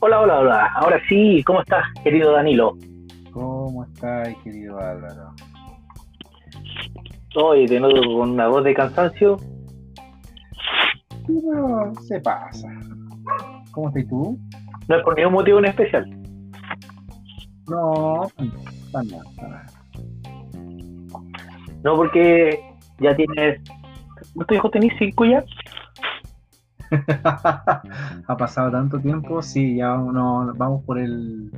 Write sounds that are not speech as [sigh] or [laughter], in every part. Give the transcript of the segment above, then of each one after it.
Hola, hola, hola. Ahora sí, ¿cómo estás, querido Danilo? ¿Cómo estás, querido Álvaro? Hoy de nuevo con una voz de cansancio. No, se pasa. ¿Cómo estás tú? No es por ningún motivo en especial. No, para nada, para nada. No, porque ya tienes. ¿Cuántos hijos tenés? ¿Cinco ya? [laughs] ha pasado tanto tiempo, sí, ya no, vamos por el.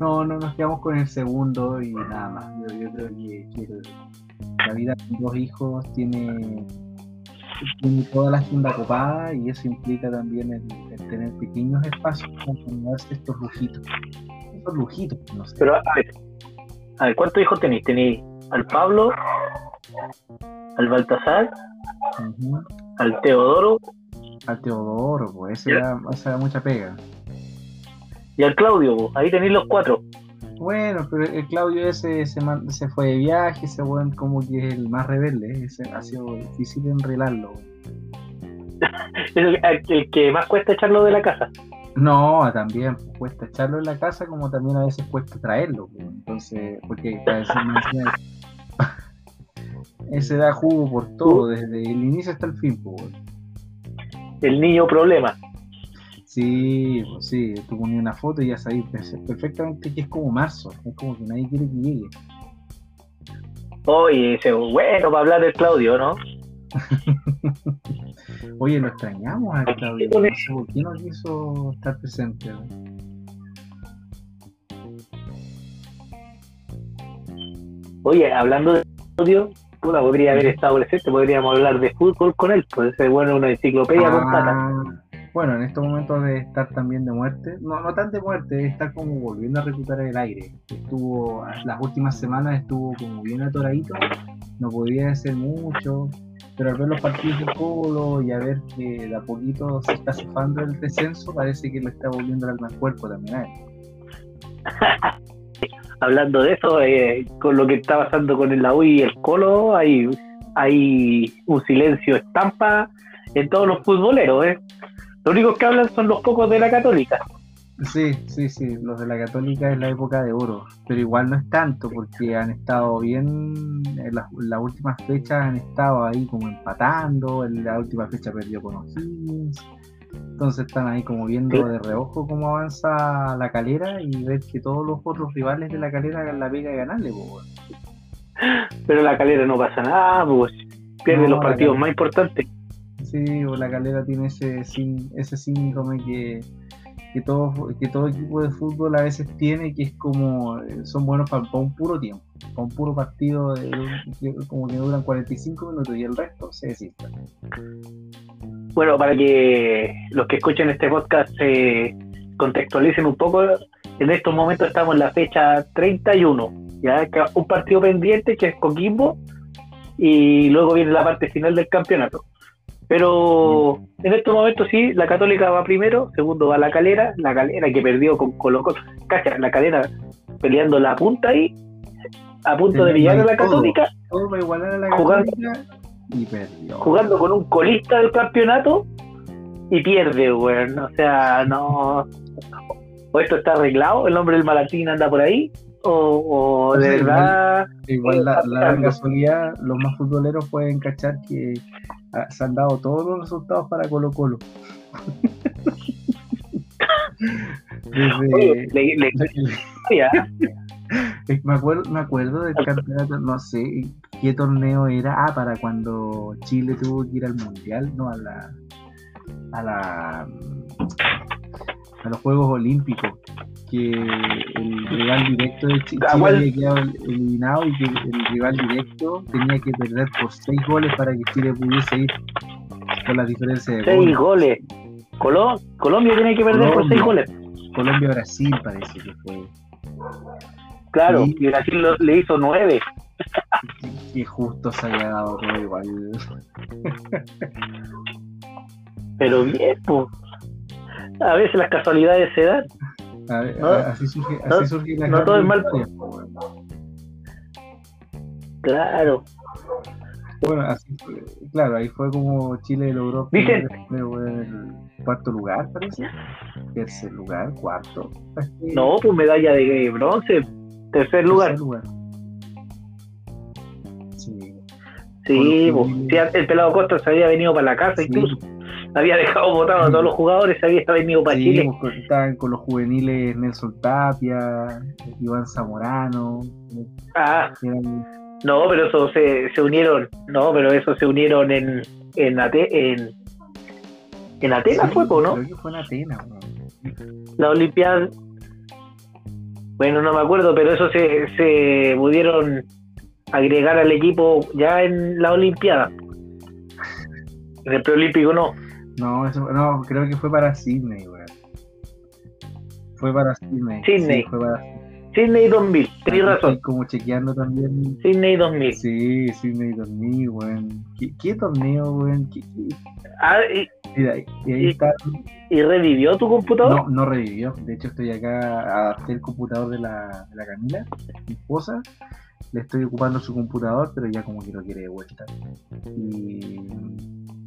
No, no nos quedamos con el segundo y nada más. Yo, yo creo que, que la vida con dos hijos tiene, tiene toda la agenda copada y eso implica también el, el tener pequeños espacios para tomarse estos lujitos. Estos lujitos, no sé. Pero a ver, a ver, ¿cuántos hijos tenéis? Tenéis al Pablo, al Baltasar, al Teodoro Al Teodoro, pues ese da, ese da mucha pega. y al Claudio. Ahí tenéis los cuatro. Bueno, pero el Claudio ese se, fue de viaje, ese weón como que es el más rebelde, ¿eh? ese ha sido difícil enredarlo. [laughs] Es el, el que más cuesta echarlo de la casa. No, también pues, cuesta echarlo en la casa como también a veces cuesta traerlo. pues. Entonces, porque decir más [laughs] encima, ese da jugo por todo, desde el inicio hasta el fin. El niño problema. Sí, pues sí, tú ponías una foto y ya sabías perfe- perfectamente que es como marzo, es como que nadie quiere que llegue. Oye, ese bueno para hablar del Claudio, ¿no? [laughs] Oye, lo extrañamos a Claudio, no sé por qué no quiso estar presente. Oye, hablando de Claudio, puta, podría haber estado presente, podríamos hablar de fútbol con él, pues ese bueno una enciclopedia completa. Ah, bueno, en estos momentos de estar también de muerte, no, no tan de muerte, de estar como volviendo a recuperar el aire. Estuvo, las últimas semanas estuvo como bien atoradito, no podía hacer mucho, pero al ver los partidos del Colo y a ver que de a poquito se está cefando el descenso, parece que le está volviendo al más cuerpo también a él. [laughs] Hablando de eso, eh, con lo que está pasando con el la y el Colo, hay, hay un silencio estampa en todos los futboleros, ¿eh? Los únicos que hablan son los pocos de la Católica. Sí, sí, sí, los de la Católica es la época de oro, pero igual no es tanto porque han estado bien, en las, las últimas fechas han estado ahí como empatando, en la última fecha perdió con O'Higgins, entonces están ahí como viendo de reojo cómo avanza la calera y ver que todos los otros rivales de la calera hagan la pega de ganarle, pues. Pero la calera no pasa nada, pues pierde No, los partidos Calera. más importantes. Sí, o la calera tiene ese, ese síndrome que, que, todo, que todo equipo de fútbol a veces tiene, que es como, eh, son buenos para, un puro tiempo, para un puro partido, de- como que duran 45 minutos y el resto se desista. Bueno, para que los que escuchen este podcast se contextualicen un poco, en estos momentos estamos en la fecha 31, ya un partido pendiente que es Coquimbo y luego viene la parte final del campeonato. Pero en estos momentos sí, la Católica va primero, segundo va la Calera, la Calera que perdió con Colo Colo, cacha, la Calera peleando la punta ahí, a punto de pillar a la. Católica, Todo para igualar a la Jugando- Católica y perdió. jugando con un colista del campeonato y pierde, weón. O sea, no. O esto está arreglado, el hombre del Malatín anda por ahí, o, o de Sí, verdad. Igual la, la casualidad, los más futboleros pueden cachar que ah, se han dado todos los resultados para Colo Colo. [laughs] Oye, Desde, le, le- [laughs] ya, [laughs] Me acuerdo, me acuerdo del campeonato, no sé qué torneo era, ah, para cuando Chile tuvo que ir al mundial, no, a la, a la, a los Juegos Olímpicos, que el rival directo de Ah, Chile había quedado eliminado y que el rival directo tenía que perder por seis goles para que Chile pudiese ir con la diferencia de seis goles. goles. Colo- Colombia tiene que perder por seis goles. Colombia-Brasil parece que fue. Claro, Sí. y Brasil lo- le hizo nueve. Que justo se haya dado todo igual. Pero bien, pues. A veces las casualidades se dan. A ver, No, así surge, así no, surge la no todo es mal. Claro. Bueno, así fue, claro, ahí fue como Chile logró Dicen- el cuarto lugar, parece. Tercer lugar, cuarto. No, pues medalla de bronce, tercer lugar. tercer lugar. Sí, Sí, pues, sí, el pelado Costa se había venido para la casa sí, incluso. Había dejado votado a todos los jugadores, se había venido para sí, Chile. pues, con- estaban con los juveniles Nelson Tapia, Iván Zamorano. Ah, eran- no, pero eso se, se unieron, no, pero eso se unieron en en, Ate- en, en Atenas sí, fue, ¿no? Creo que fue en Atenas. weón. La Olimpiada. Bueno, no me acuerdo, pero eso se, se pudieron agregar al equipo ya en la Olimpiada. En el preolímpico no. No, eso, no, creo que fue para Sydney, weón. Fue para Sydney. Sydney. Sí, fue para Sydney 2000, tenés Estoy razón. como chequeando también. Sydney 2000. Sí, Sydney 2000, weón. ¿Qué, qué torneo, weón? ¿Qué- qué? Ah, y, Mira, y ahí Y- está. y revivió tu computador? No, no revivió. De hecho, estoy acá a el computador de la, de la Camila, mi esposa. Le estoy ocupando su computador, pero ya como que lo quiere de vuelta. Y.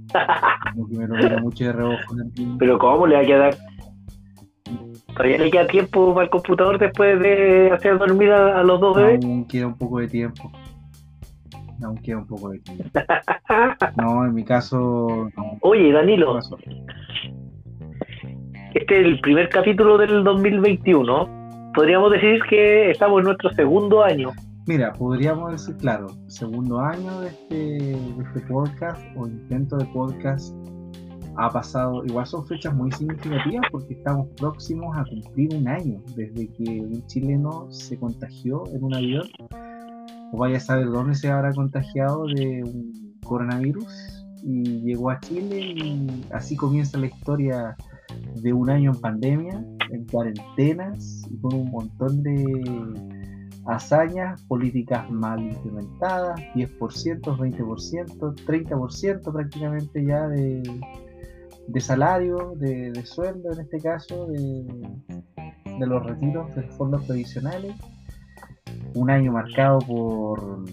[laughs] Como que me lo mucho de reojo. Pero ¿cómo le va a quedar? Todavía le queda tiempo para el computador después de hacer dormir a, a los dos bebés. Aún queda un poco de tiempo. Aún queda un poco de tiempo. [laughs] No, en mi caso. No, Oye, ¿qué Danilo, este es el primer capítulo del 2021. Podríamos decir que estamos en nuestro segundo año. Mira, podríamos decir, claro, segundo año de este, de este podcast o intento de podcast ha pasado, igual son fechas muy significativas porque estamos próximos a cumplir un año desde que un chileno se contagió en un avión. O vaya a saber dónde se habrá contagiado de un coronavirus. Y llegó a Chile y así comienza la historia de un año en pandemia, en cuarentenas y con un montón de hazañas, políticas mal implementadas, 10%, 20%, 30% prácticamente ya de, de salario, de, de sueldo en este caso, de, de los retiros de fondos previsionales. Un año marcado por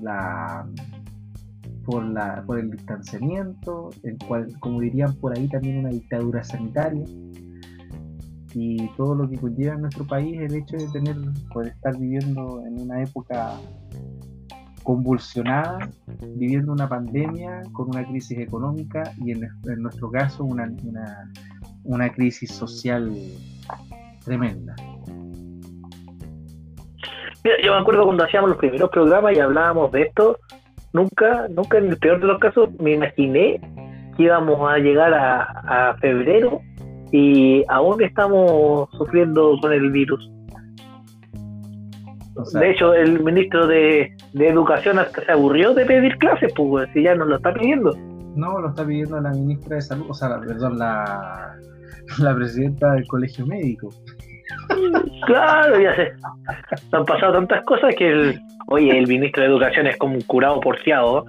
la por la por el distanciamiento, el cual, como dirían por ahí, también una dictadura sanitaria y todo lo que conlleva en nuestro país el hecho de tener, poder estar viviendo en una época convulsionada, viviendo una pandemia con una crisis económica y en, en nuestro caso una, una, una crisis social tremenda. Mira, yo me acuerdo cuando hacíamos los primeros programas y hablábamos de esto, nunca, nunca en el peor de los casos me imaginé que íbamos a llegar a, a febrero y aún estamos sufriendo con el virus. O sea, De hecho, el ministro de, de Educación hasta se aburrió de pedir clases, pues, si ya nos lo está pidiendo. no lo está pidiendo la ministra de Salud, o sea, la- perdón, la, la presidenta del colegio médico. Claro, ya sé. Han pasado tantas cosas que el, oye, el ministro de Educación es como un curado porfiado.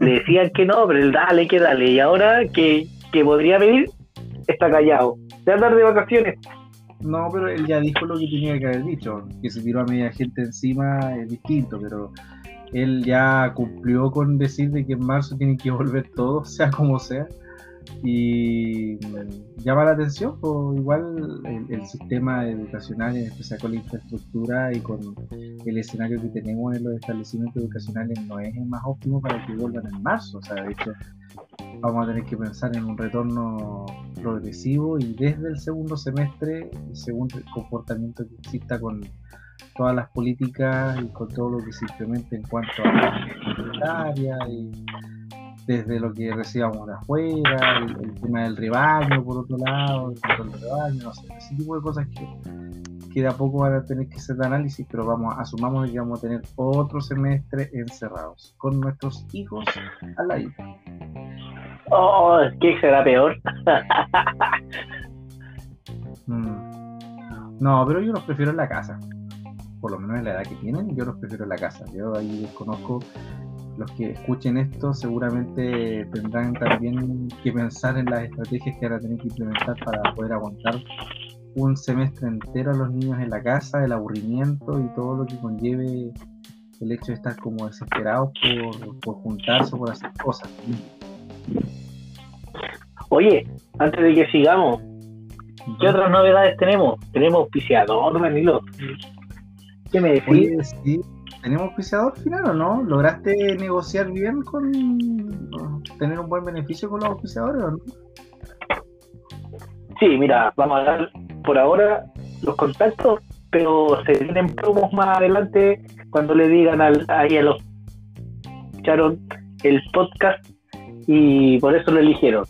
Le decían que no, pero él dale, que dale. Y ahora que, que podría venir, está callado. De andar de vacaciones. No, pero él ya dijo lo que tenía que haber dicho, que se tiró a media gente encima es distinto, pero él ya cumplió con decir de que en marzo tienen que volver todos, [laughs] sea como sea, y mm, llama la atención, pues igual el, el sistema educacional, en especial con la infraestructura y con el escenario que tenemos en los establecimientos educacionales, no es el más óptimo para que vuelvan en marzo, o sea, de hecho vamos a tener que pensar en un retorno progresivo y desde el segundo semestre, según el comportamiento que exista con todas las políticas y con todo lo que se implemente en cuanto a la sanitaria y desde lo que recibamos de afuera, el, el tema del rebaño por otro lado, el control del rebaño, no sé, ese tipo de cosas que, que de a poco van a tener que ser de análisis, pero vamos, asumamos que vamos a tener otro semestre encerrados, con nuestros hijos al lado. Oh, ¿qué será peor? Mm. No, pero yo los prefiero en la casa. Por lo menos en la edad que tienen, yo los prefiero en la casa. Yo ahí desconozco. Los que escuchen esto seguramente tendrán también que pensar en las estrategias que van a tener que implementar para poder aguantar un semestre entero a los niños en la casa, el aburrimiento y todo lo que conlleve el hecho de estar como desesperados por, por juntarse o por hacer cosas. Oye, antes de que sigamos, ¿qué otras novedades tenemos? Tenemos auspiciador, Danilo. ¿Qué me decís? Oye, sí, ¿tenemos auspiciador final o no? ¿Lograste negociar bien con tener un buen beneficio con los auspiciadores o no? Sí, mira, vamos a dar por ahora los contactos, pero se vienen promos más adelante cuando le digan al, ahí a los escucharon el podcast y por eso lo eligieron.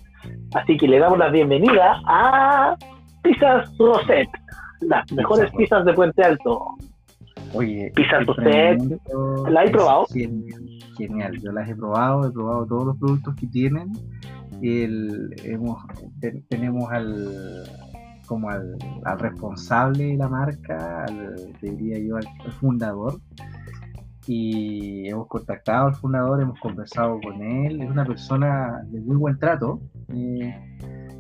Así que le damos la bienvenida a Pizzas Roset, las mejores Pizza pizzas de Puente Alto. Oye, Pizza emprendimiento ¿la es probado? Genial, yo las he probado, he probado todos los productos que tienen. El, hemos, te- tenemos al como al, al responsable de la marca, al, diría yo al, al fundador. Y hemos contactado al fundador, hemos conversado con él. Es una persona de muy buen trato. eh,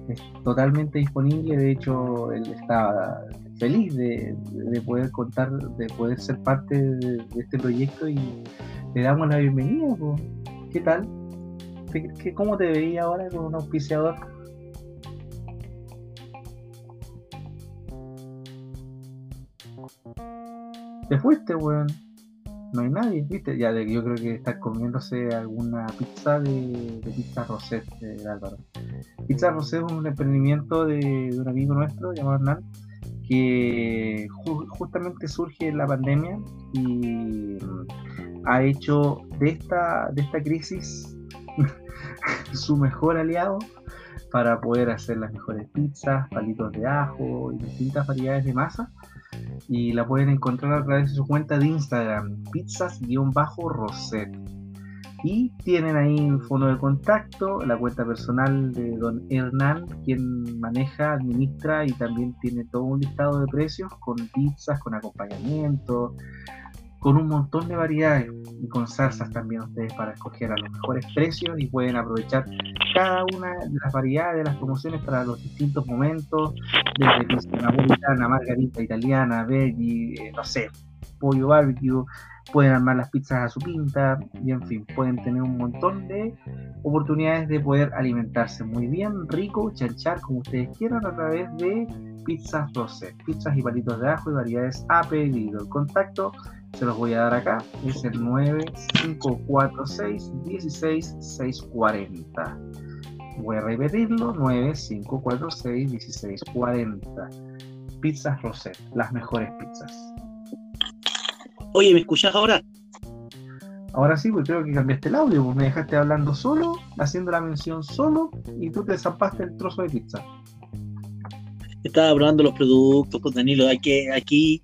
es totalmente disponible. De hecho, él está feliz de, de poder contar, de poder ser parte de, de este proyecto y le damos la bienvenida. po. ¿Qué tal? ¿Qué- ¿Cómo te veía ahora con un auspiciador? Te fuiste, weón. No hay nadie, ¿viste? Ya de- yo creo que estás comiéndose alguna pizza de, de pizza Roset, eh, Álvaro. Pizza Roset es un emprendimiento de, de un amigo nuestro llamado Hernán, que ju- justamente surge la pandemia y ha hecho de esta, de esta crisis [laughs] su mejor aliado para poder hacer las mejores pizzas, palitos de ajo y distintas variedades de masa. Y la pueden encontrar a través de su cuenta de Instagram, pizzas-roset. Y tienen ahí un fondo de contacto, la cuenta personal de don Hernán, quien maneja, administra y también tiene todo un listado de precios con pizzas, con acompañamiento, con un montón de variedades y con salsas también ustedes para escoger a los mejores precios y pueden aprovechar cada una de las variedades de las promociones para los distintos momentos, desde pizza napolitana, margarita italiana, veggie, eh, no sé, pollo barbecue, pueden armar las pizzas a su pinta y en fin, pueden tener un montón de oportunidades de poder alimentarse muy bien, rico, chanchar como ustedes quieran a través de pizzas 12, pizzas y palitos de ajo y variedades a pedido. El contacto se los voy a dar acá, es el 9546 16640. Voy a repetirlo, 9546 1640. Pizzas Roset, las mejores pizzas. Oye, ¿me escuchás ahora? Ahora sí, pues creo que cambiaste el audio, pues me dejaste hablando solo, haciendo la mención solo, y tú te zampaste el trozo de pizza. Estaba probando los productos, pues Danilo, hay que aquí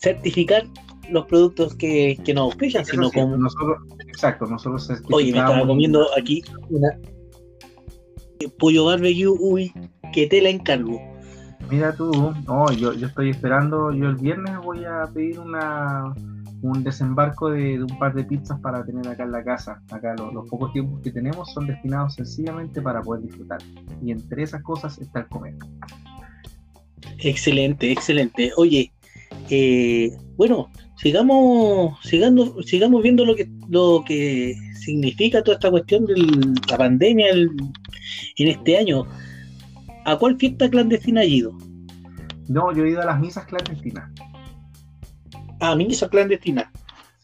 certificar los productos que, que nos auspician, Eso sino sí, como... nosotros, exacto, nosotros Oye, me estaba comiendo aquí una pollo barbecue, uy, que te la encargo. Mira tú, no, yo, yo estoy esperando, yo el viernes voy a pedir una un desembarco de, de un par de pizzas para tener acá en la casa. Acá lo- los pocos tiempos que tenemos son destinados sencillamente para poder disfrutar. Y entre esas cosas está el comer. Excelente, excelente. Oye, eh, bueno, sigamos, sigando, sigamos viendo lo que, lo que significa toda esta cuestión de la pandemia el- en este año. ¿A cuál fiesta clandestina ha ido? No, yo he ido a las misas clandestinas. Ah, misa clandestina.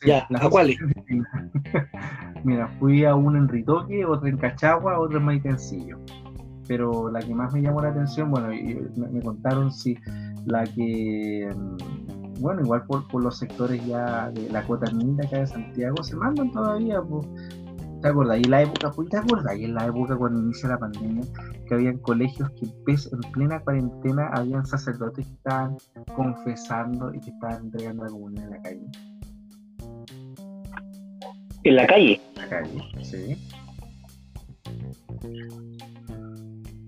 Sí, Ya, ¿a cuáles? [laughs] Mira, fui a una en Ritoque, otra en Cachagua, otra en Maitencillo. Pero la que más me llamó la atención, bueno, y me, me contaron si la que, mm, bueno, igual por, por los sectores ya de la cuota minda acá de Santiago, se mandan todavía, pues. ¿Te acuerdas? Y la época, ¿te acuerdas? Y en la época cuando inicia la pandemia, que habían colegios que en plena cuarentena habían sacerdotes que estaban confesando y que estaban entregando comunión en la calle. En la calle, la calle, sí.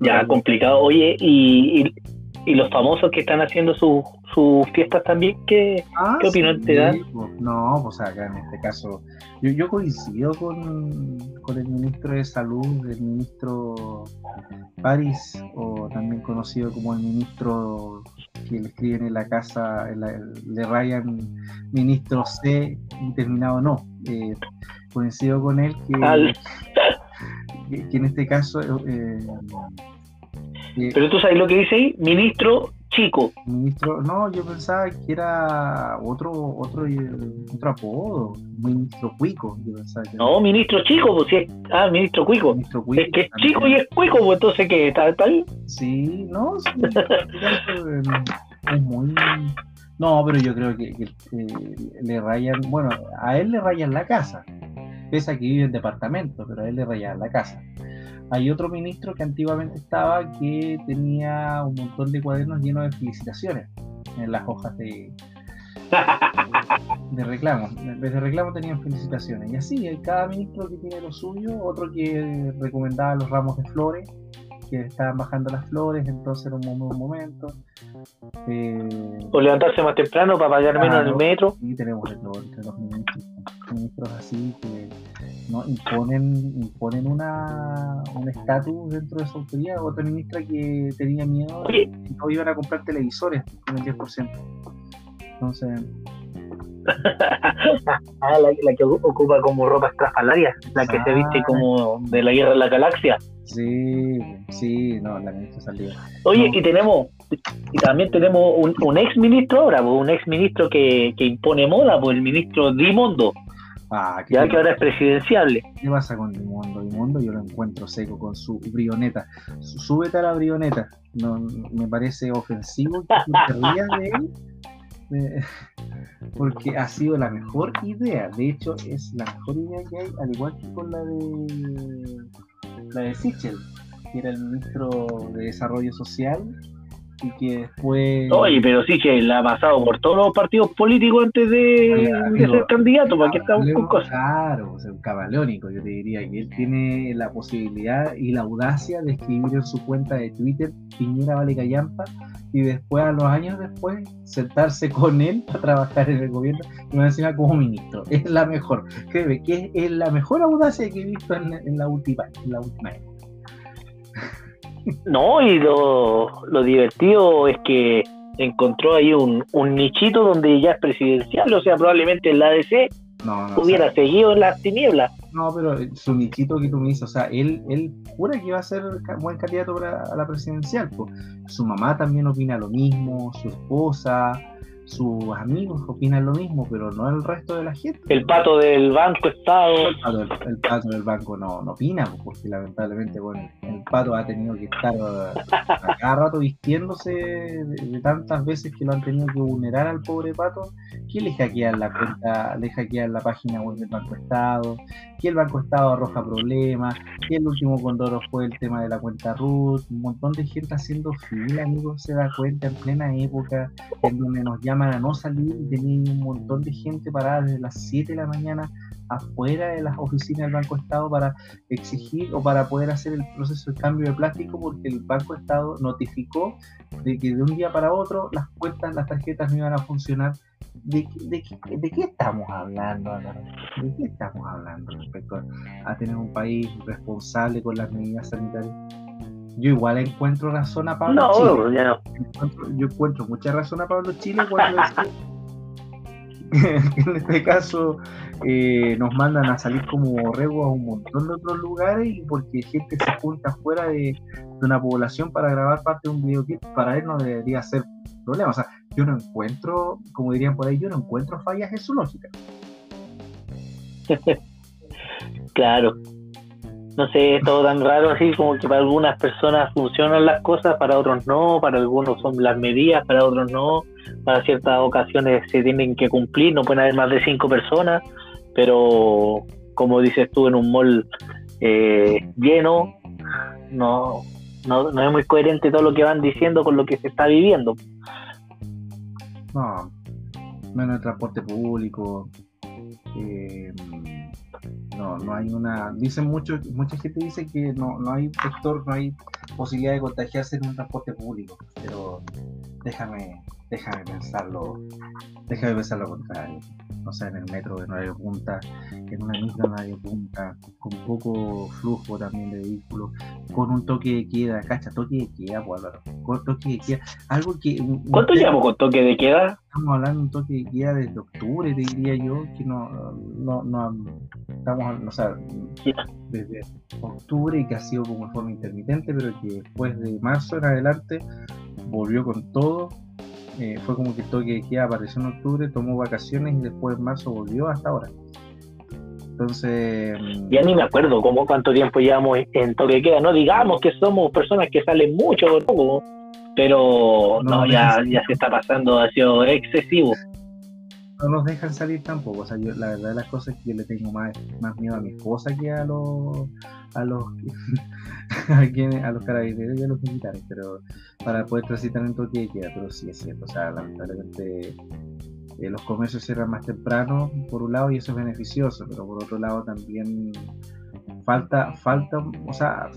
ya complicado. Oye, y, y, y los famosos que están haciendo sus sus fiestas también, ¿qué, Ah, ¿Qué opinión te da? pues, No, pues acá en este caso, yo, yo coincido con, con el ministro de Salud, el ministro París, o también conocido como el ministro que le escriben en la casa, le rayan ministro C y terminado no. Eh, coincido con él que, que, en este caso... Eh, eh, Pero tú sabes lo que dice ahí, ministro chico. Ministro, no, yo pensaba que era otro otro otro apodo, ministro cuico. No, ministro chico, pues sí, ah, ministro cuico. Ministro cuico es que es chico y es cuico, pues entonces que está, está ahí. Sí, no, sí, [laughs] es muy no, pero yo creo que, le rayan, bueno, a él le rayan la casa, pese a que vive en departamento, pero a él le rayan la casa. Hay otro ministro que antiguamente estaba que tenía un montón de cuadernos llenos de felicitaciones en las hojas de, [laughs] de reclamo. En vez de reclamo tenían felicitaciones. Y así, hay cada ministro que tiene lo suyo, otro que recomendaba los ramos de flores, que estaban bajando las flores, entonces era un buen momento. Eh, o levantarse más temprano para pagar menos en el metro. Y tenemos los ministros, ministros así que ¿no? imponen, imponen una, un estatus dentro de su autoridad. Otra ministra que tenía miedo y no iban a comprar televisores con el 10%. Entonces. Ah, la, que ocupa como ropa estrafalaria, la que se viste como de la guerra de la galaxia. Sí, sí, no, la ministra salió. Oye, y tenemos, y también tenemos un, un ex ministro ahora, pues, un ex ministro que, que impone moda, pues el ministro Dimondo. Ah, ya que ahora es presidenciable. ¿Qué pasa con Dimondo? Dimondo yo lo encuentro seco con su brioneta. Súbete a la brioneta. No, me parece ofensivo que rías de él. Porque ha sido la mejor idea. De hecho, es la mejor idea que hay, al igual que con la de la de Sichel, que era el ministro de Desarrollo Social y que después... Oye, pero sí que la ha pasado por todos los partidos políticos antes de, ser candidato, ¿para qué estamos con cosas? Claro, o sea, un cabaleónico, yo te diría que él tiene la posibilidad y la audacia de escribir en su cuenta de Twitter Piñera Vale Callampa y después, a los años después, sentarse con él a trabajar en el gobierno y me encima como ministro. Es la mejor, créeme, que es, la mejor audacia que he visto en, en la última, en la última época. No, y lo, lo divertido es que encontró ahí un, un, nichito donde ya es presidencial, o sea, probablemente el ADC hubiera seguido en las tinieblas. No, pero su nichito que tú me dices, o sea, él, él jura que iba a ser buen candidato para la presidencial. Pues. Su mamá también opina lo mismo, su esposa, sus amigos opinan lo mismo, pero no el resto de la gente. El pato del banco Estado. El pato, del banco no, no opina, pues, porque lamentablemente bueno, el pato ha tenido que estar a, cada rato vistiéndose de, tantas veces que lo han tenido que vulnerar al pobre pato, que le hackean la cuenta, le hackean la página web del Banco Estado, que el Banco Estado arroja problemas, que el último condoro fue el tema de la cuenta RUT, un montón de gente haciendo fila, amigos, se da cuenta en plena época en donde nos llaman a no salir y tenía un montón de gente parada desde las 7 de la mañana afuera de las oficinas del Banco Estado para exigir o para poder hacer el proceso de cambio de plástico porque el Banco Estado notificó de que de un día para otro las cuentas, las tarjetas no iban a funcionar. ¿De, de, de qué estamos hablando? ¿De qué estamos hablando respecto a tener un país responsable con las medidas sanitarias? Yo igual encuentro razón a Pablo no, Ya no. yo encuentro mucha razón a Pablo Chile cuando [laughs] en este caso eh, nos mandan a salir como borrego a un montón de otros lugares y porque gente se junta fuera de, una población para grabar parte de un videoclip, para él no debería ser problema. O sea, yo no encuentro, como dirían por ahí, yo no encuentro fallas en su lógica. [laughs] claro, no sé, es todo tan raro así como que para algunas personas funcionan las cosas, para otros no, para algunos son las medidas, para otros no, para ciertas ocasiones se tienen que cumplir, no pueden haber más de cinco personas, pero como dices tú, en un mall eh, lleno, no, no, es muy coherente todo lo que van diciendo con lo que se está viviendo. No, menos el transporte público. Eh, no, no hay una. Dicen mucho, mucha gente dice que no, no hay vector, no hay posibilidad de contagiarse en un transporte público, pero déjame, déjame pensarlo Deja de pensar lo contrario. O sea, en el metro en horario punta, en una misma horario punta, con poco flujo también de vehículos, con un toque de queda, cacha, toque de queda, pues Álvaro, con toque de queda, algo que... ¿Cuánto llevamos con toque de queda? Estamos hablando de un toque de queda desde octubre, te diría yo, que no, no, no estamos, o sea, desde octubre y que ha sido como de forma intermitente, pero que después de marzo en adelante volvió con todo eh, fue como que toque queda apareció en octubre, tomó vacaciones y después en marzo volvió hasta ahora. Entonces. Mm, ya ni me acuerdo cómo cuánto tiempo llevamos en toque queda. No digamos que somos personas que salen mucho pero no, ya, ya se está pasando, ha sido excesivo no nos dejan salir tampoco. O sea, yo, la verdad de las cosas es que yo le tengo más, más miedo a mi esposa que a los a los [laughs] a, los carabineros y a los militares, pero para poder transitar en toque de queda, pero sí es cierto. O sea, lamentablemente eh, los comercios cierran más temprano, por un lado, y eso es beneficioso, pero por otro lado también falta, falta, o sea,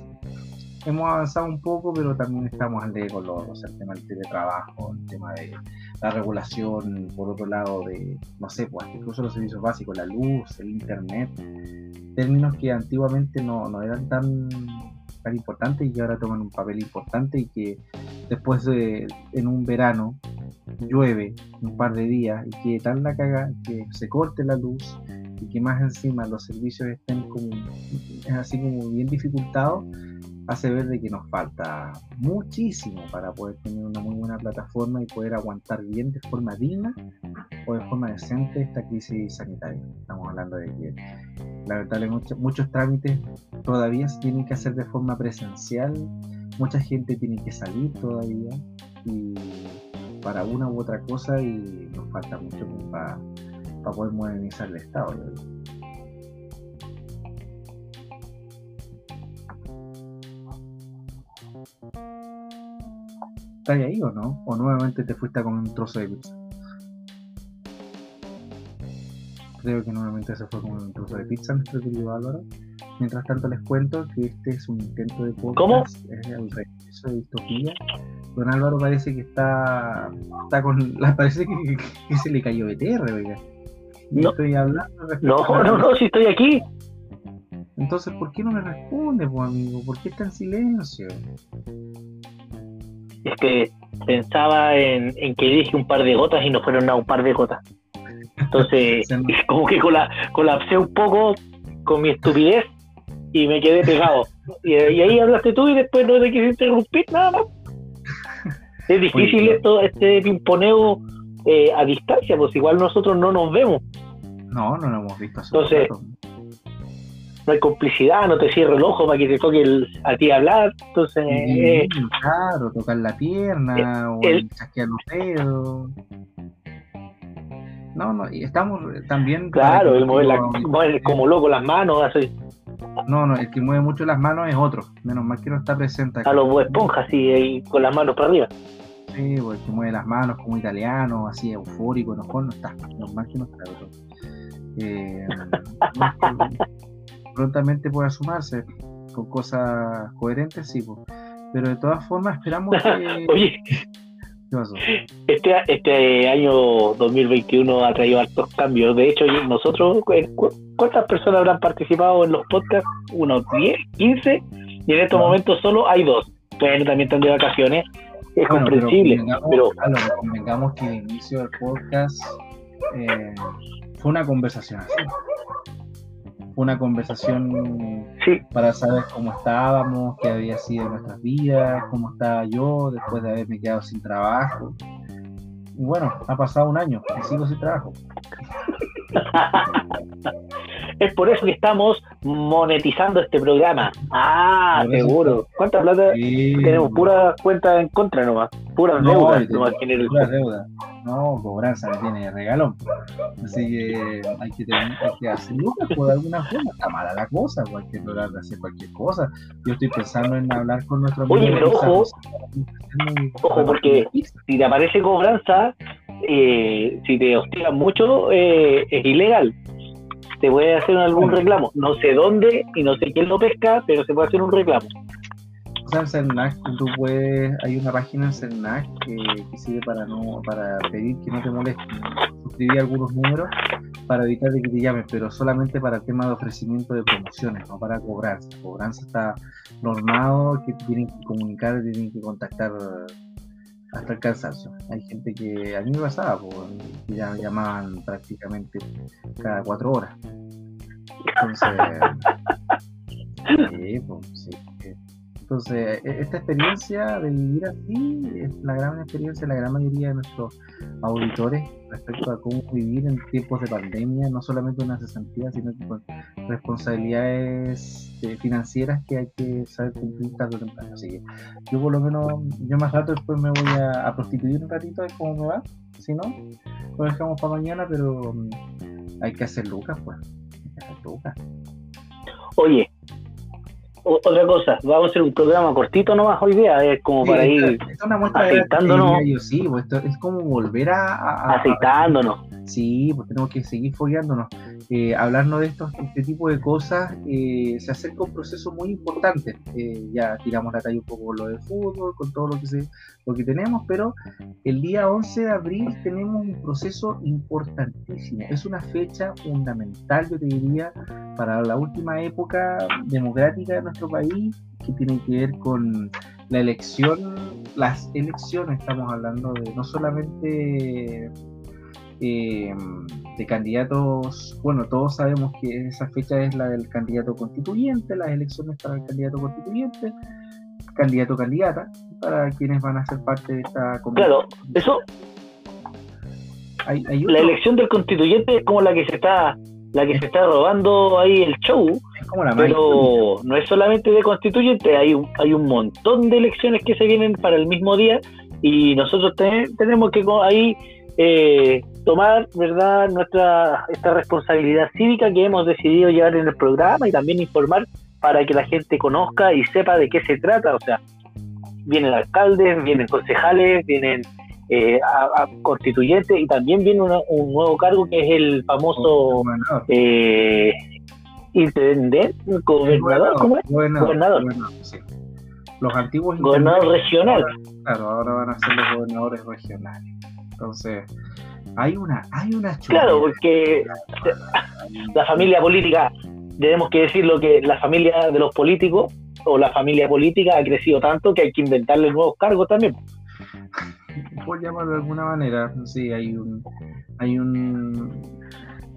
hemos avanzado un poco, pero también estamos al los, o sea, el tema del teletrabajo, el tema de la regulación, por otro lado, de, no sé, pues incluso los servicios básicos, la luz, el internet, términos que antiguamente no, no eran tan, tan importantes y que ahora toman un papel importante y que después de, en un verano, llueve un par de días y que tal la caga que se corte la luz y que más encima los servicios estén como así como bien dificultados hace ver de que nos falta muchísimo para poder tener una muy buena plataforma y poder aguantar bien de forma digna o de forma decente esta crisis sanitaria. Estamos hablando de que lamentablemente muchos, trámites todavía se tienen que hacer de forma presencial, mucha gente tiene que salir todavía y para una u otra cosa y nos falta mucho para, para poder modernizar el Estado. ¿Estás ahí o no? ¿O nuevamente te fuiste con un trozo de pizza? Creo que nuevamente se fue con un trozo de pizza nuestro querido Álvaro. Mientras tanto les cuento que este es un intento de podcast. ¿Cómo? Es el regreso de distopía. Don Álvaro parece que está, está con. [laughs] Parece que, se le cayó BTR, oiga. No estoy hablando. No, no, no, si estoy aquí. Entonces, ¿por qué no me responde, pues, amigo? ¿Por qué está en silencio? Es que pensaba en, que dije un par de gotas y no fueron nada un par de gotas. Entonces, [laughs] [laughs] como que colapsé un poco con mi estupidez y me quedé pegado. Y, ahí hablaste tú y después no te quise interrumpir nada más. [laughs] Es difícil esto, este pimponeo eh, a distancia, pues igual nosotros no nos vemos. No, no nos hemos visto. Entonces, no hay complicidad, no te cierre el ojo para que te toque el, a ti hablar. Entonces, eh, claro, tocar la pierna o el, chasquear los dedos. No, no, y estamos también. Claro, el mover, como loco las manos, así. No, no, el que mueve mucho las manos es otro. Menos mal que no está presente. A los esponjas, sí, con las manos para arriba. Sí, pues el que mueve las manos como italiano, así eufórico, no, no está. Menos mal que no está. Eh, [laughs] prontamente pueda sumarse con cosas coherentes, sí, pero de todas formas esperamos que... [laughs] Oye, Este, este año 2021 ha traído altos cambios. De hecho, nosotros, ¿cuántas personas habrán participado en los podcasts? Unos 10, 15, y en estos momentos solo hay dos. Bueno, también están de vacaciones. Es comprensible. Pero, convengamos, que el inicio del podcast eh, fue una conversación así una conversación para saber cómo estábamos, qué había sido nuestras vidas, cómo estaba yo después de haberme quedado sin trabajo. Y bueno, ha pasado un año y sigo sin trabajo. [laughs] es por eso que estamos monetizando este programa. Ah, seguro. ¿Cuánta plata tenemos? Pura cuenta en contra nomás. Pura deuda. Pura deuda. No, cobranza me tiene regalón. Así que hay que, tener, hay que hacerlo pues, de alguna forma. Está mala la cosa, pues, hay que lograr hacer cualquier cosa. Yo estoy pensando en hablar con nuestro amigo. Oye, pero ojo, ojo, porque si te aparece cobranza, eh, si te hostigan mucho, eh, es ilegal se puede hacer algún reclamo. No sé dónde y no sé quién lo pesca, pero se puede hacer un reclamo. O sea, en CERNAC tú puedes, hay una página en CERNAC que, que sirve para no, para pedir que no te molesten. Suscribí algunos números para evitar de que te llamen, pero solamente para el tema de ofrecimiento de promociones, no para cobranza. Cobranza está normado, que tienen que comunicar, tienen que contactar hasta el cansancio. Hay gente que a mí me pasaba, que ya me llamaban prácticamente cada cuatro horas. Entonces, [laughs] sí, pues, sí. Entonces, e-, esta experiencia de vivir así es la gran experiencia de la gran mayoría de nuestros auditores respecto a cómo vivir en tiempos de pandemia, no solamente una cesantía, sino que con responsabilidades eh, financieras que hay que saber cumplir tarde o temprano. Así que yo por lo menos, yo más rato después me voy a, prostituir un ratito, a ver cómo me va. Si no, lo dejamos para mañana, pero mm, hay que hacer lucas, pues. Hay que hacer lucas. Oye, otra cosa, vamos a hacer un programa cortito nomás hoy día, es como para ir es una muestra aceitándonos. Sí, pues esto es como volver a, a aceitándonos. Sí, pues tenemos que seguir fogueándonos. Eh, hablarnos de estos, este tipo de cosas eh, se acerca un proceso muy importante. Eh, ya tiramos la talla un poco con lo de fútbol, con todo lo que, se, lo que tenemos, pero el día 11 de abril tenemos un proceso importantísimo. Es una fecha fundamental, yo te diría, para la última época democrática de nuestro país, que tiene que ver con la elección, las elecciones, estamos hablando de no solamente eh, de candidatos, bueno, todos sabemos que esa fecha es la del candidato constituyente, las elecciones para el candidato constituyente, candidato candidata, para quienes van a ser parte de esta Claro, eso. la elección del constituyente es como la que se está la que se está robando ahí el show, pero no es solamente de constituyente, hay un, hay un montón de elecciones que se vienen para el mismo día y nosotros tenemos que ahí eh, tomar verdad nuestra esta responsabilidad cívica que hemos decidido llevar en el programa y también informar para que la gente conozca y sepa de qué se trata. O sea vienen alcaldes vienen concejales vienen eh, constituyentes y también viene un nuevo cargo que es el famoso eh, intendente gobernador ¿cómo es? gobernador, los antiguos gobernador regional. Claro ahora van a ser los gobernadores regionales entonces hay una, hay una Claro, porque la familia política, tenemos que decir lo que la familia de los políticos o la familia política ha crecido tanto que hay que inventarle nuevos cargos también. Por llamarlo de alguna manera, sí, hay un, hay un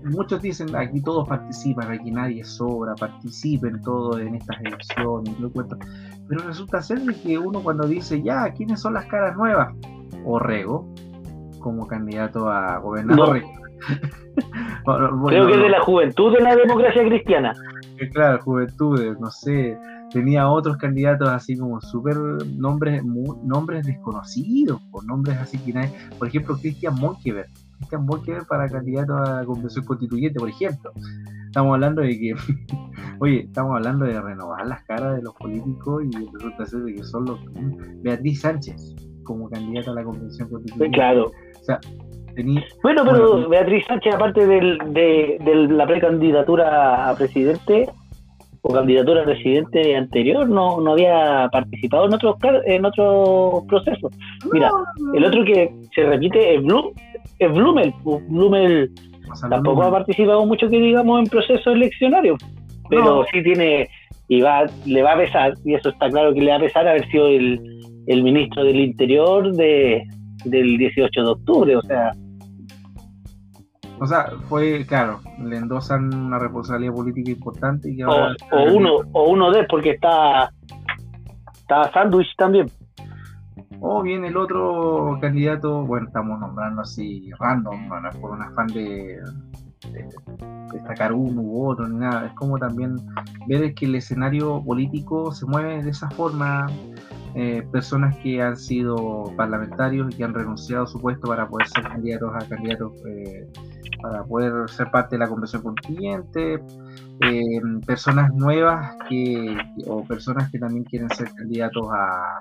muchos dicen aquí todos participan, aquí nadie sobra, participen todos en estas elecciones, pero resulta ser que uno cuando dice ya, ¿quiénes son las caras nuevas? Orrego, como candidato a gobernador. [laughs] Creo que es de la juventud de la democracia cristiana. Claro, juventud, no sé, tenía otros candidatos así como súper nombres nombres desconocidos, por nombres así que nadie, por ejemplo, Cristian Monkever, Cristian Monkever para candidato a la convención constituyente, por ejemplo. Estamos hablando de que, [laughs] oye, estamos hablando de renovar las caras de los políticos y resulta ser de que son los Beatriz Sánchez como candidata a la convención constituyente. Claro. Bueno, pero Beatriz Sánchez, aparte de, la precandidatura a presidente o candidatura a presidente anterior, no, no había participado en otros en otros procesos. Mira, el otro que se repite es, Blum, es Blumel. Blumel tampoco ha participado mucho, que digamos, en procesos eleccionarios, pero sí tiene y va le va a pesar, y eso está claro que le va a pesar haber sido el, el ministro del Interior de, del 18 de octubre, o sea. O sea, fue, claro, le endosan una responsabilidad política importante y o, uno, o uno de, porque está, está Sandwich también. O bien el otro candidato, bueno, estamos nombrando así random, no es por un afán de, destacar uno u otro ni nada, es como también ver que el escenario político se mueve de esa forma, eh, personas que han sido parlamentarios y que han renunciado a su puesto para poder ser candidatos a candidatos, eh, para poder ser parte de la convención constituyente, eh, personas nuevas que, o personas que también quieren ser candidatos a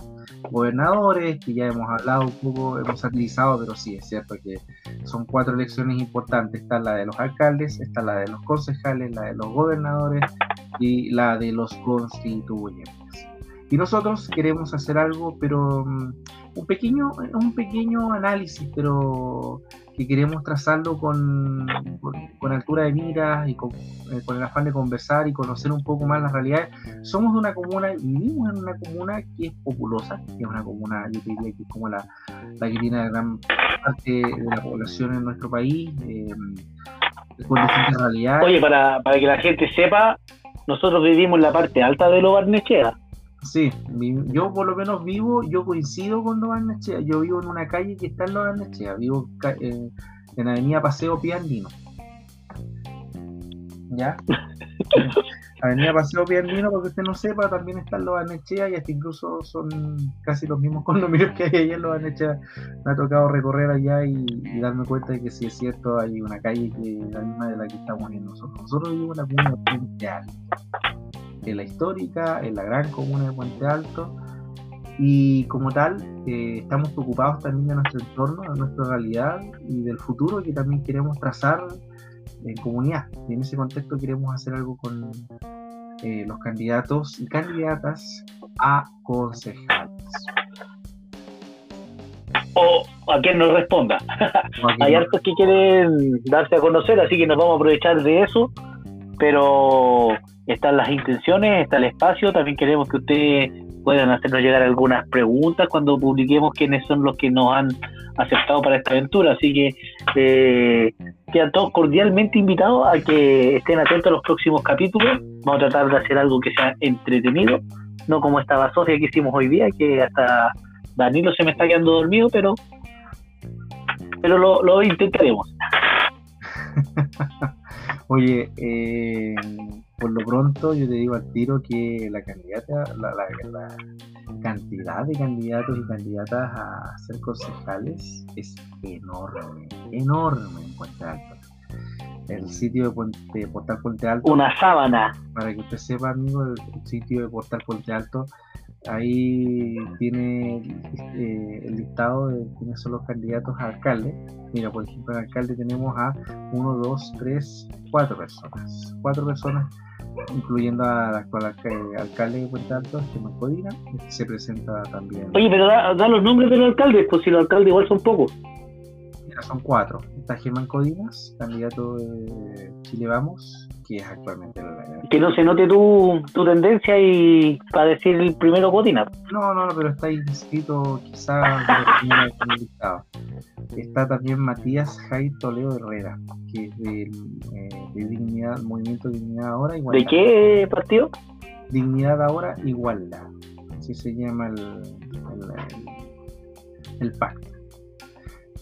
gobernadores, que ya hemos hablado un poco, hemos analizado, pero sí, es cierto que son cuatro elecciones importantes, está la de los alcaldes, está la de los concejales, la de los gobernadores y la de los constituyentes. Y nosotros queremos hacer algo, pero mm, un pequeño, un pequeño análisis, pero que queremos trazarlo con, con, altura de miras y con, eh, con, el afán de conversar y conocer un poco más las realidades. Somos de una comuna, vivimos en una comuna que es populosa, que es una comuna, yo diría que es como la, la que tiene gran parte de la población en nuestro país, eh, con distintas realidades. Oye, para, para que la gente sepa, nosotros vivimos en la parte alta de Lo Barnechea. Sí, yo por lo menos vivo, yo coincido con Lo Barnechea. Yo vivo en una calle que está en Lo Barnechea. Vivo en, en Avenida Paseo Piandino. ¿Ya? [laughs] Avenida Paseo Piandino, porque usted no sepa, también están los Anechea y hasta incluso son casi los mismos [laughs] condominios que hay allá en los Anechea. Me ha tocado recorrer allá y, darme cuenta de que si es cierto, hay una calle que es la misma de la que estamos en nosotros. Nosotros vivimos en la comuna de en la histórica, en la gran comuna de Puente Alto. Y como tal, eh, estamos preocupados también de nuestro entorno, de nuestra realidad y del futuro que también queremos trazar en comunidad. Y en ese contexto queremos hacer algo con eh, los candidatos y candidatas a concejales. O a quien nos responda. Hay hartos que quieren darse a conocer, así que nos vamos a aprovechar de eso. Pero están las intenciones, está el espacio. También queremos que ustedes puedan hacernos llegar algunas preguntas cuando publiquemos quiénes son los que nos han aceptado para esta aventura. Así que eh, todos cordialmente invitados a que estén atentos a los próximos capítulos. Vamos a tratar de hacer algo que sea entretenido, no como esta Sofía que hicimos hoy día, que hasta Danilo se me está quedando dormido, pero, pero lo, lo intentaremos. [laughs] Oye, eh, por lo pronto yo te digo al tiro que la candidata, la, la, cantidad de candidatos y candidatas a ser concejales es enorme, enorme en Puente Alto. El sitio de, Portal Puente Alto. Una sábana. Para que usted sepa, amigo, el, sitio de Portal Puente Alto, ahí tiene eh, el listado de quiénes son los candidatos a alcalde. Mira, por ejemplo, en alcalde tenemos a 1, 2, 3, 4 personas. Cuatro personas incluyendo al actual alcalde de Puente Alto, Germán Codina, este se presenta también. Oye, pero da, los nombres de los alcaldes, pues si los alcaldes igual son pocos. Mira, son cuatro. Está Germán Codinas, candidato de Chile Vamos, que es actualmente Que no se note tu, tu tendencia y para decir el primero Codina. No, no, pero está inscrito quizás. [laughs] Está también Matías Jai Toledo Herrera, que es de, eh, de Dignidad, Movimiento Dignidad Ahora. ¿De qué partido? Dignidad Ahora Igualdad. Así se llama el, el, pacto.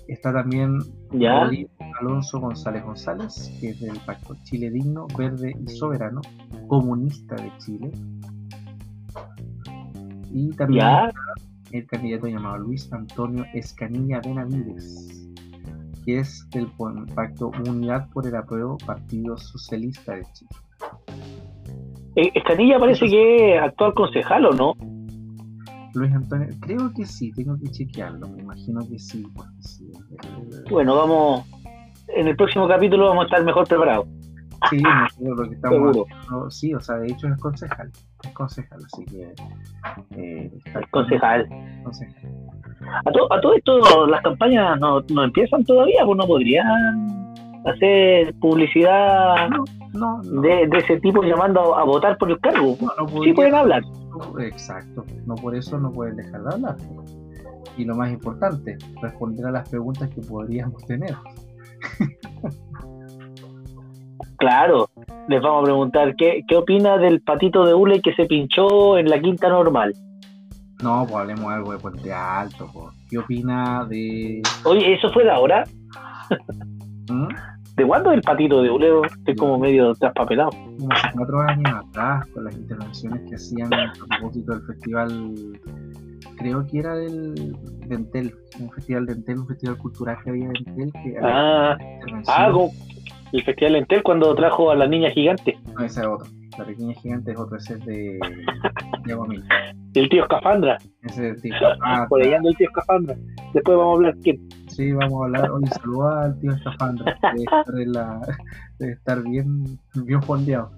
Está también ¿Ya? Alonso González González, que es del Pacto Chile Digno, Verde y Soberano, comunista de Chile. Y también el candidato llamado Luis Antonio Escanilla Benavides, que es del pacto Unidad por el Apruebo Partido Socialista de Chile. Eh, Escanilla parece que es actual concejal o no? Luis Antonio, creo que sí, tengo que chequearlo, me imagino que sí. Bueno, vamos, en el próximo capítulo vamos a estar mejor preparados. Sí, que estamos [laughs] sí, o sea, de hecho es concejal, es concejal, así que... Eh, concejal. concejal. A, a todo esto, las campañas no, no empiezan todavía, pues no podrían hacer publicidad no, de, de, ese tipo llamando a, votar por el cargo. sí pueden hablar. Exacto, no por eso no pueden dejar de hablar. Y lo más importante, responder a las preguntas que podríamos tener. Claro, les vamos a preguntar, ¿qué, qué opina del patito de hule que se pinchó en la quinta normal? No, pues hablemos algo de Puente Alto. Pues. ¿Qué opina de...? Oye, ¿eso fue de ahora? ¿Mm? ¿De cuándo el patito de hule? Estoy como medio traspapelado. Hace cuatro años atrás, con las intervenciones que hacían a propósito del festival creo que era del Dentel, un festival Dentel, un festival cultural que había en Dentel. Que ah, algo el Festival Entel cuando trajo a la niña gigante. No, ese es otro. La pequeña gigante es otro, ese es de [laughs] Diego Mil. El tío Escafandra. Ese es el tío Escafandra. Por allá anda el tío Escafandra. Después vamos a hablar quién. Sí, vamos a hablar. Oye, saluda al tío Escafandra. Debe estar, la, debe estar bien, bien fondeado.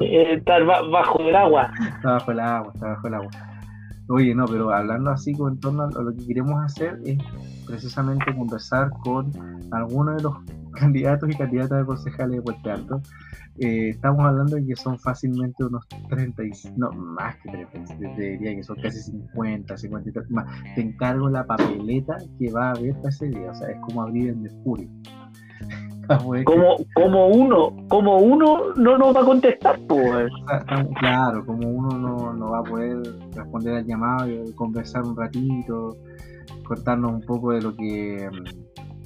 Eh, estar bajo el agua. Está bajo el agua, está bajo el agua. Oye, no, pero hablando así con torno a lo que queremos hacer es precisamente conversar con algunos de los candidatos y candidatas de concejales de Puente Alto. Eh, estamos hablando de que son fácilmente unos 30, no, más que 30, diría que son casi 50, 50 más. Te encargo la papeleta que va a haber para ese día, o sea, es como abrir el [laughs] Mercurio. como, como uno, como uno no nos va a contestar, pues. Claro, como uno no, no va a poder responder al llamado y conversar un ratito, contarnos un poco de lo que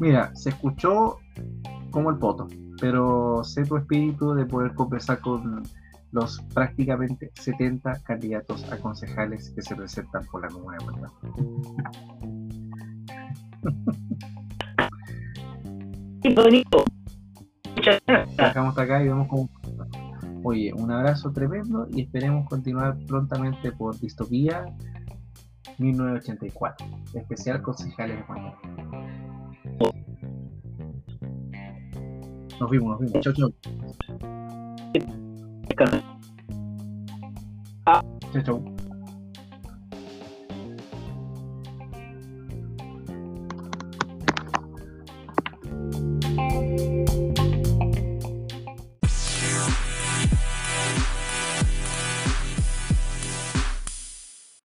Mira, se escuchó como el poto, pero sé tu espíritu de poder conversar con los prácticamente 70 candidatos a concejales que se presentan por la Comuna de Puerto. Dejamos acá y vemos cómo. Oye, un abrazo tremendo y esperemos continuar prontamente por Distopía 1984, especial concejales de Puerto. Nos vimos, nos vimos. Chau, chau. Chau, chau.